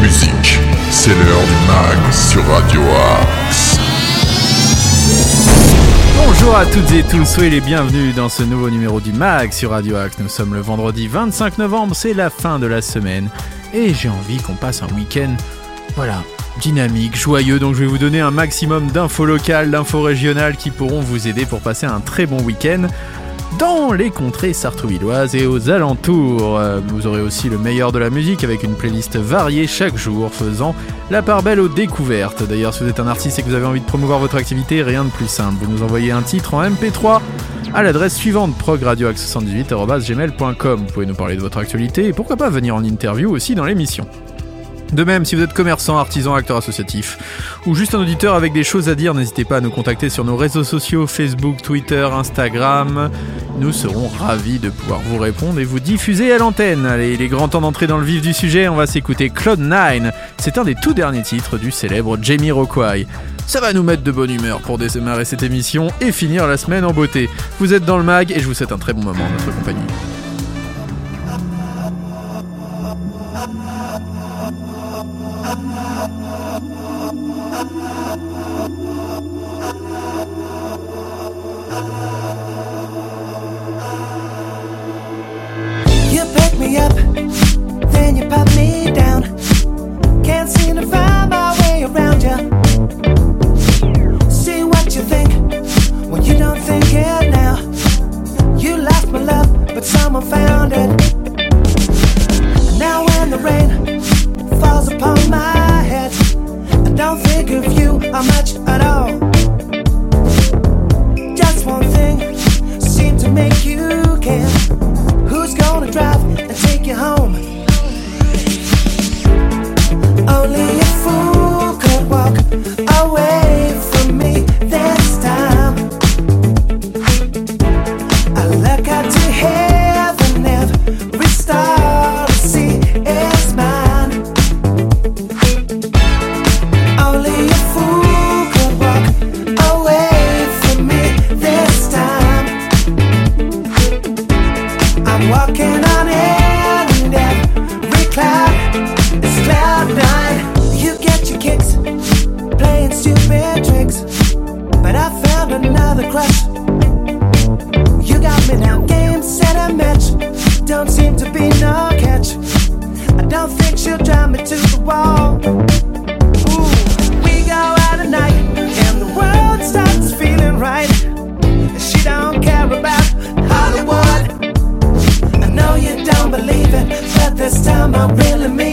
musique. C'est l'heure du mag sur Radio Axe. Bonjour à toutes et tous, soyez les bienvenus dans ce nouveau numéro du MAG sur Radio Axe. Nous sommes le vendredi 25 novembre, c'est la fin de la semaine et j'ai envie qu'on passe un week-end, voilà, dynamique, joyeux. Donc je vais vous donner un maximum d'infos locales, d'infos régionales qui pourront vous aider pour passer un très bon week-end dans les contrées sartrouvilloises et aux alentours. Vous aurez aussi le meilleur de la musique avec une playlist variée chaque jour faisant la part belle aux découvertes. D'ailleurs, si vous êtes un artiste et que vous avez envie de promouvoir votre activité, rien de plus simple. Vous nous envoyez un titre en MP3 à l'adresse suivante progradioaxe78.gmail.com. Vous pouvez nous parler de votre actualité et pourquoi pas venir en interview aussi dans l'émission. De même, si vous êtes commerçant, artisan, acteur associatif ou juste un auditeur avec des choses à dire, n'hésitez pas à nous contacter sur nos réseaux sociaux Facebook, Twitter, Instagram. Nous serons ravis de pouvoir vous répondre et vous diffuser à l'antenne. Allez, il est grand temps d'entrer dans le vif du sujet, on va s'écouter Cloud9. C'est un des tout derniers titres du célèbre Jamie Rockway. Ça va nous mettre de bonne humeur pour démarrer cette émission et finir la semaine en beauté. Vous êtes dans le mag et je vous souhaite un très bon moment en notre compagnie. I really mean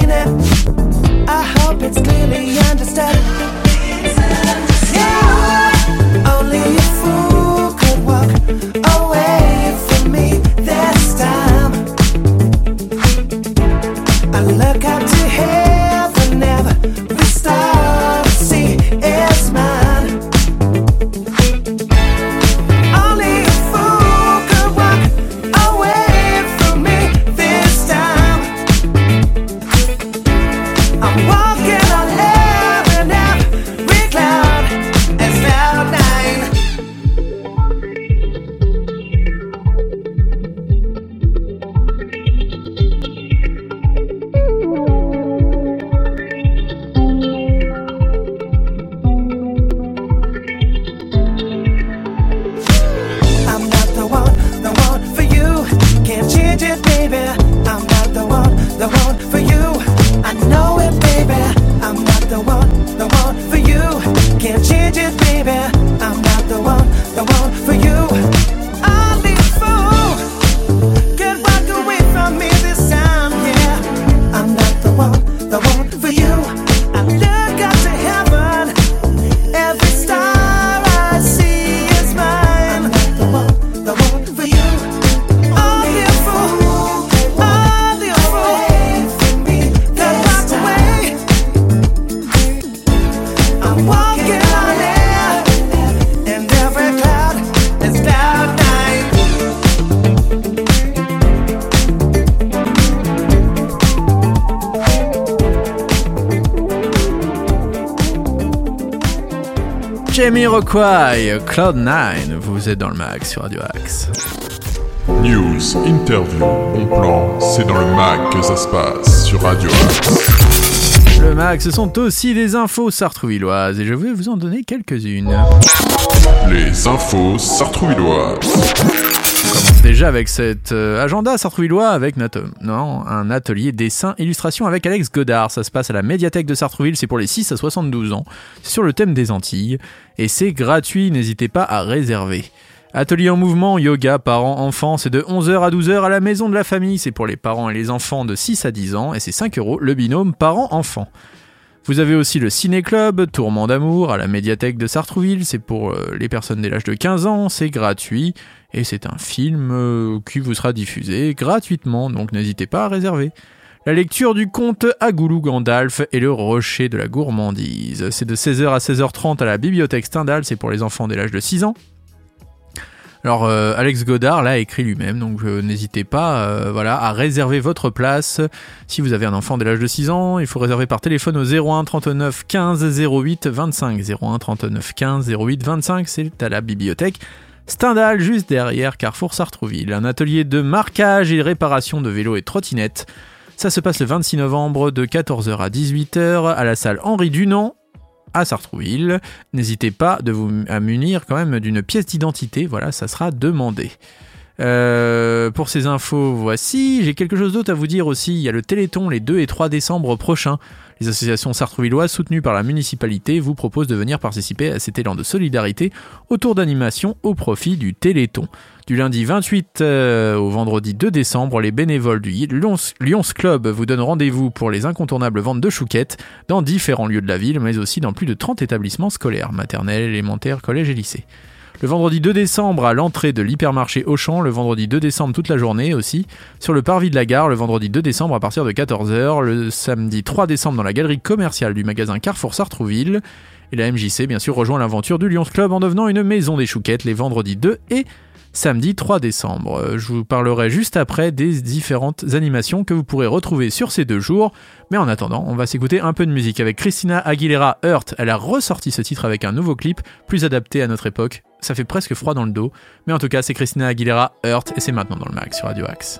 Jamie Rockway, Cloud9, vous êtes dans le mag sur Radio Axe. News, interview, bon plan, c'est dans le mag que ça se passe sur Radio Axe. Le Mac, ce sont aussi des infos sartrouvilloises et je vais vous en donner quelques-unes. Les infos sartrouvilloises. Déjà avec cet euh, agenda sartrouvillois avec non, un atelier dessin illustration avec Alex Godard. Ça se passe à la médiathèque de Sartrouville, c'est pour les 6 à 72 ans, sur le thème des Antilles et c'est gratuit, n'hésitez pas à réserver. Atelier en mouvement, yoga, parents, enfants, c'est de 11h à 12h à la maison de la famille, c'est pour les parents et les enfants de 6 à 10 ans et c'est 5 euros le binôme parents-enfants. Vous avez aussi le Ciné-Club, Tourment d'amour, à la médiathèque de Sartrouville, c'est pour euh, les personnes dès l'âge de 15 ans, c'est gratuit, et c'est un film euh, qui vous sera diffusé gratuitement, donc n'hésitez pas à réserver. La lecture du conte Agoulou Gandalf et le rocher de la gourmandise. C'est de 16h à 16h30 à la bibliothèque Stendhal, c'est pour les enfants dès l'âge de 6 ans. Alors euh, Alex Godard l'a écrit lui-même, donc euh, n'hésitez pas voilà, à réserver votre place. Si vous avez un enfant dès l'âge de 6 ans, il faut réserver par téléphone au 01 39 15 08 25. 01 39 15 08 25, c'est à la bibliothèque. Stendhal, juste derrière Carrefour Sartrouville. Un atelier de marquage et réparation de vélos et trottinettes. Ça se passe le 26 novembre de 14h à 18h à la salle Henri Dunant à Sartrouville. N'hésitez pas de vous munir quand même d'une pièce d'identité, voilà, ça sera demandé. Euh, pour ces infos, voici. J'ai quelque chose d'autre à vous dire aussi. Il y a le Téléthon les 2 et 3 décembre prochains. Les associations sartrouvilloises soutenues par la municipalité vous proposent de venir participer à cet élan de solidarité autour d'animation au profit du Téléthon. Du lundi 28 euh, au vendredi 2 décembre, les bénévoles du Lyons, Club vous donnent rendez-vous pour les incontournables ventes de chouquettes dans différents lieux de la ville, mais aussi dans plus de 30 établissements scolaires, maternels, élémentaires, collèges et lycées. Le vendredi 2 décembre à l'entrée de l'hypermarché Auchan, le vendredi 2 décembre toute la journée aussi, sur le parvis de la gare, le vendredi 2 décembre à partir de 14h, le samedi 3 décembre dans la galerie commerciale du magasin Carrefour Sartrouville, et la MJC bien sûr rejoint l'aventure du Lyons Club en devenant une maison des chouquettes les vendredis 2 et samedi 3 décembre. Je vous parlerai juste après des différentes animations que vous pourrez retrouver sur ces deux jours. Mais en attendant, on va s'écouter un peu de musique avec Christina Aguilera Hurt. Elle a ressorti ce titre avec un nouveau clip plus adapté à notre époque. Ça fait presque froid dans le dos. Mais en tout cas, c'est Christina Aguilera Hurt et c'est maintenant dans le mag sur Radio Axe.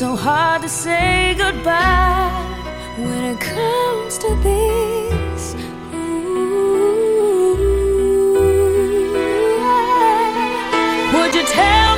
so hard to say goodbye when it comes to this. Ooh. Would you tell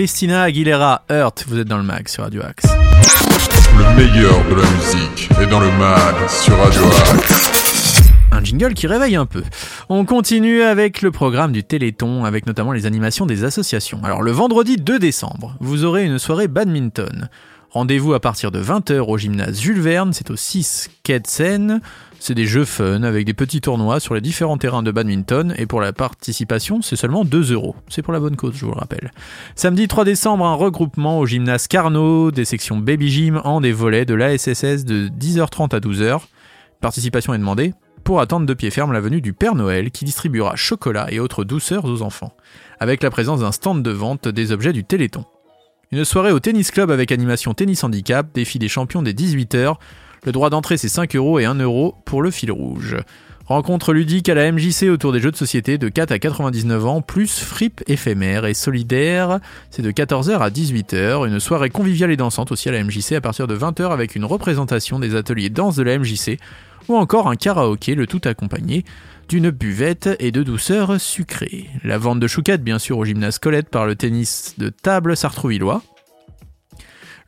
Christina Aguilera, Hurt, vous êtes dans le mag sur Radio Axe. Le meilleur de la musique est dans le mag sur Radio Axe. Un jingle qui réveille un peu. On continue avec le programme du Téléthon, avec notamment les animations des associations. Alors le vendredi 2 décembre, vous aurez une soirée badminton. Rendez-vous à partir de 20h au gymnase Jules Verne, c'est au 6 quai de Seine. C'est des jeux fun avec des petits tournois sur les différents terrains de badminton et pour la participation, c'est seulement 2 euros. C'est pour la bonne cause, je vous le rappelle. Samedi 3 décembre, un regroupement au gymnase Carnot, des sections Baby Gym en des volets de l'ASSS de 10h30 à 12h. Participation est demandée pour attendre de pied ferme la venue du Père Noël qui distribuera chocolat et autres douceurs aux enfants, avec la présence d'un stand de vente des objets du Téléthon. Une soirée au tennis club avec animation tennis handicap, défi des champions des 18h. Le droit d'entrée c'est 5 euros et 1 euro pour le fil rouge. Rencontre ludique à la MJC autour des jeux de société de 4 à 99 ans, plus fripe éphémère et solidaire, c'est de 14h à 18h. Une soirée conviviale et dansante aussi à la MJC à partir de 20h avec une représentation des ateliers danse de la MJC, ou encore un karaoké, le tout accompagné d'une buvette et de douceur sucrée. La vente de chouquettes bien sûr au gymnase Colette par le tennis de table sartrouvillois.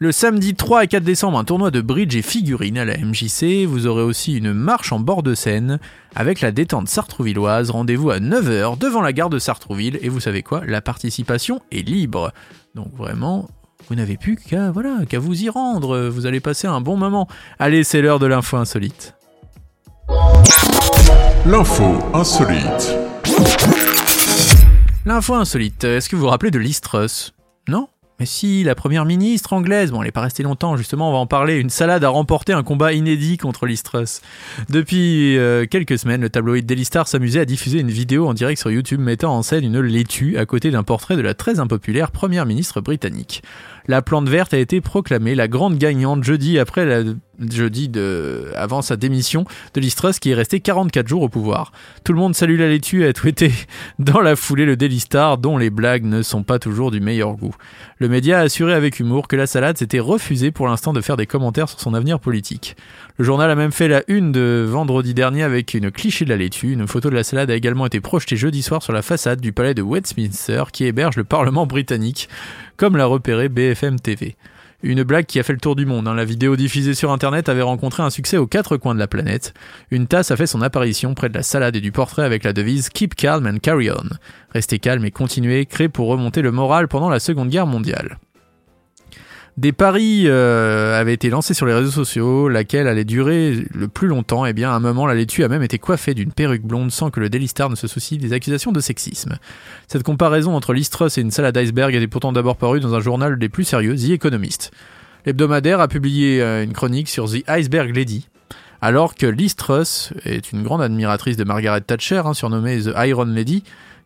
Le samedi 3 et 4 décembre, un tournoi de bridge et figurines à la MJC. Vous aurez aussi une marche en bord de Seine avec la détente sartrouvilloise. Rendez-vous à 9h devant la gare de Sartrouville. Et vous savez quoi? La participation est libre. Donc vraiment, vous n'avez plus qu'à voilà, qu'à vous y rendre. Vous allez passer un bon moment. Allez, c'est l'heure de l'info insolite. L'info insolite. L'info insolite. Est-ce que vous vous rappelez de Liz Truss Non? Mais si, la première ministre anglaise, bon elle n'est pas restée longtemps, justement on va en parler, une salade a remporté un combat inédit contre Liz Truss. Depuis euh, quelques semaines, le tabloïd Daily Star s'amusait à diffuser une vidéo en direct sur YouTube mettant en scène une laitue à côté d'un portrait de la très impopulaire première ministre britannique. La plante verte a été proclamée la grande gagnante jeudi après la jeudi de, avant sa démission de Liz Truss qui est resté 44 jours au pouvoir. Tout le monde salue la laitue et a tweeté dans la foulée le Daily Star dont les blagues ne sont pas toujours du meilleur goût. Le média a assuré avec humour que la salade s'était refusée pour l'instant de faire des commentaires sur son avenir politique. Le journal a même fait la une de vendredi dernier avec une cliché de la laitue. Une photo de la salade a également été projetée jeudi soir sur la façade du palais de Westminster qui héberge le Parlement britannique, comme l'a repéré BFM TV. Une blague qui a fait le tour du monde. hein. La vidéo diffusée sur internet avait rencontré un succès aux quatre coins de la planète. Une tasse a fait son apparition près de la salade et du portrait avec la devise Keep calm and carry on. Restez calme et continuez, créé pour remonter le moral pendant la Seconde Guerre mondiale. Des paris euh, avaient été lancés sur les réseaux sociaux, laquelle allait durer le plus longtemps. Et bien, à un moment, la laitue a même été coiffée d'une perruque blonde sans que le Daily Star ne se soucie des accusations de sexisme. Cette comparaison entre Liz Truss et une salade iceberg était pourtant d'abord parue dans un journal des plus sérieux, The Economist. L'hebdomadaire a publié euh, une chronique sur The Iceberg Lady, alors que Liz Truss est une grande admiratrice de Margaret Thatcher, hein, surnommée The Iron Lady.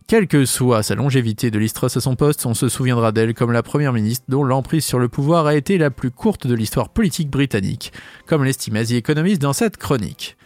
Quelle que soit sa longévité de Liz Truss à son poste, on se souviendra d'elle comme la première ministre dont l'emprise sur le pouvoir a été la plus courte de l'histoire politique britannique, comme l'estimait The Economist dans cette chronique.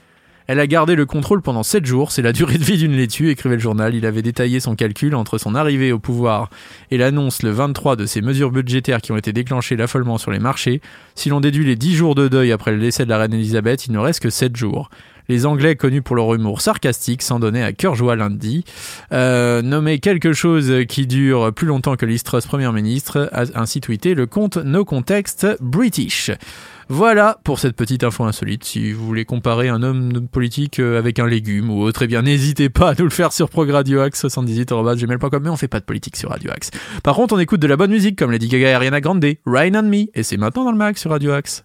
Elle a gardé le contrôle pendant 7 jours, c'est la durée de vie d'une laitue, écrivait le journal. Il avait détaillé son calcul entre son arrivée au pouvoir et l'annonce le 23 de ces mesures budgétaires qui ont été déclenchées l'affolement sur les marchés. Si l'on déduit les 10 jours de deuil après le décès de la reine Elisabeth, il ne reste que 7 jours. Les Anglais, connus pour leur humour sarcastique, s'en donnaient à cœur joie lundi. Euh, nommer quelque chose qui dure plus longtemps que Liz Truss Première ministre, a ainsi tweeté le compte No Context British. Voilà pour cette petite info insolite. Si vous voulez comparer un homme politique euh, avec un légume ou autre, eh bien n'hésitez pas à nous le faire sur progradioax78.gmail.com, mais on fait pas de politique sur Radio Axe. Par contre, on écoute de la bonne musique comme Lady Gaga et Ariana Grande, Rain on Me, et c'est maintenant dans le mag sur Radio Axe.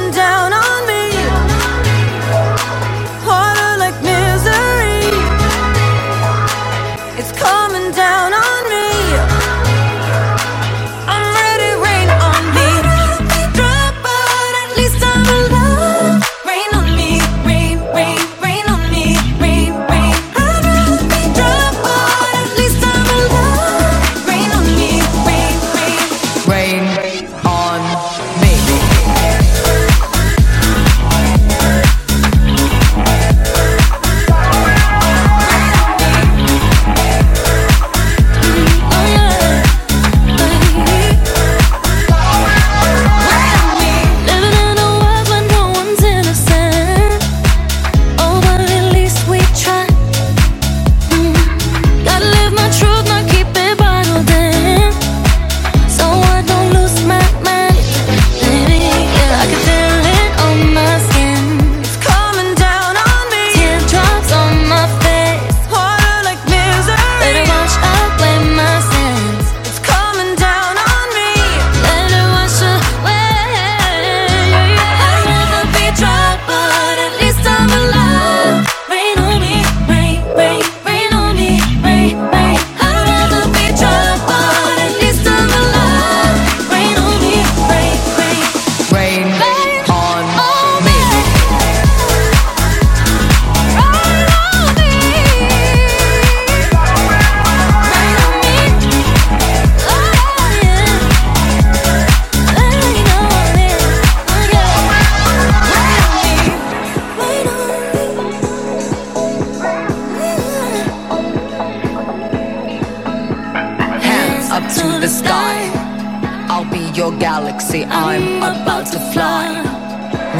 Bang, bang.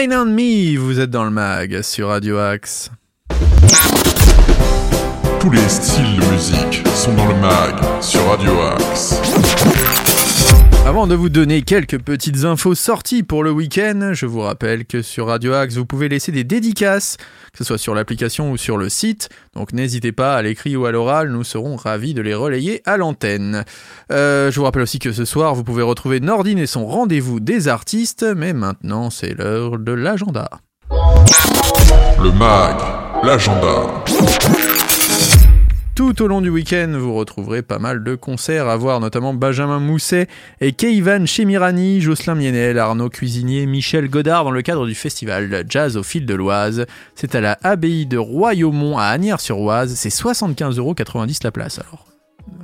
Rain on Me, vous êtes dans le mag sur Radio Axe. Tous les styles de musique sont dans le mag sur Radio Axe. Avant de vous donner quelques petites infos sorties pour le week-end, je vous rappelle que sur Radio Axe, vous pouvez laisser des dédicaces, que ce soit sur l'application ou sur le site. Donc n'hésitez pas à l'écrit ou à l'oral, nous serons ravis de les relayer à l'antenne. Euh, je vous rappelle aussi que ce soir, vous pouvez retrouver Nordine et son rendez-vous des artistes, mais maintenant c'est l'heure de l'agenda. Le mag, l'agenda. Tout au long du week-end, vous retrouverez pas mal de concerts à voir, notamment Benjamin Mousset et Keivan Chemirani, Jocelyn Mienel, Arnaud Cuisinier, Michel Godard dans le cadre du festival Jazz au fil de l'Oise. C'est à la abbaye de Royaumont à Agnières-sur-Oise, c'est 75,90€ la place alors.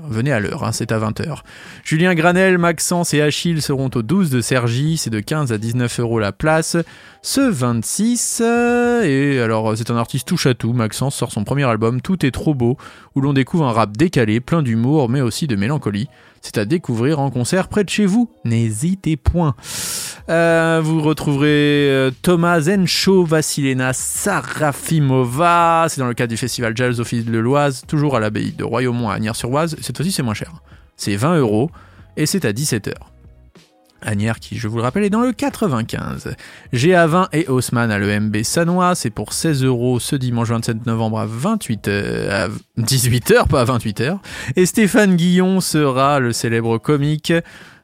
Venez à l'heure, hein, c'est à 20h. Julien Granel, Maxence et Achille seront au 12 de Sergi, c'est de 15 à 19 euros la place. Ce 26, euh, et alors c'est un artiste touche à tout, Maxence sort son premier album Tout est trop beau, où l'on découvre un rap décalé, plein d'humour, mais aussi de mélancolie. C'est à découvrir en concert près de chez vous, n'hésitez point. Euh, vous retrouverez euh, Thomas Zencho, Vassilena Sarafimova, c'est dans le cadre du festival Jazz fil de l'Oise, toujours à l'abbaye de Royaumont à Agnières-sur-Oise, cette fois-ci c'est moins cher. C'est 20 euros, et c'est à 17h. Agnières qui, je vous le rappelle, est dans le 95. GA20 et Haussmann à l'EMB Sanois, c'est pour 16 euros ce dimanche 27 novembre à 28 à 18h, pas à 28h. Et Stéphane Guillon sera le célèbre comique.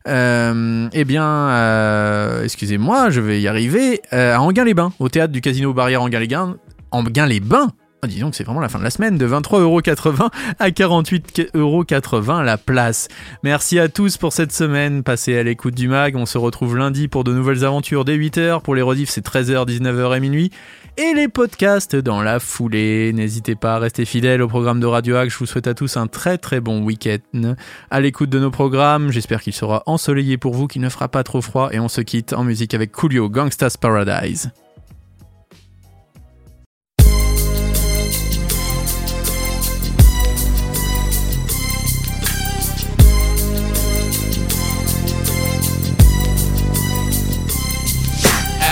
Euh, eh bien, euh, excusez-moi, je vais y arriver. euh, à Anguin-les-Bains, au théâtre du Casino Barrière Anguin-les-Bains. Anguin-les-Bains Oh, dis donc, c'est vraiment la fin de la semaine, de 23,80€ à 48,80€ la place. Merci à tous pour cette semaine passée à l'écoute du mag. On se retrouve lundi pour de nouvelles aventures dès 8h. Pour les rediffs, c'est 13h, 19h et minuit. Et les podcasts dans la foulée. N'hésitez pas à rester fidèles au programme de Radio Hack. Je vous souhaite à tous un très très bon week-end à l'écoute de nos programmes. J'espère qu'il sera ensoleillé pour vous, qu'il ne fera pas trop froid. Et on se quitte en musique avec Coolio, Gangsta's Paradise.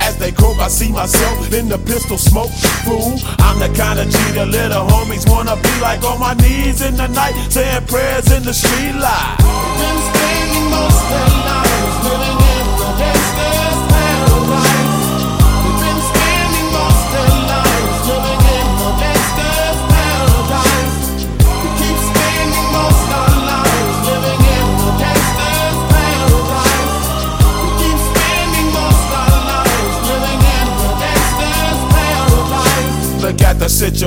As they croak, I see myself in the pistol smoke. Fool, I'm the kind of G the little homies wanna be like on my knees in the night, saying prayers in the street light. Been spending most of their lives living in the gangster's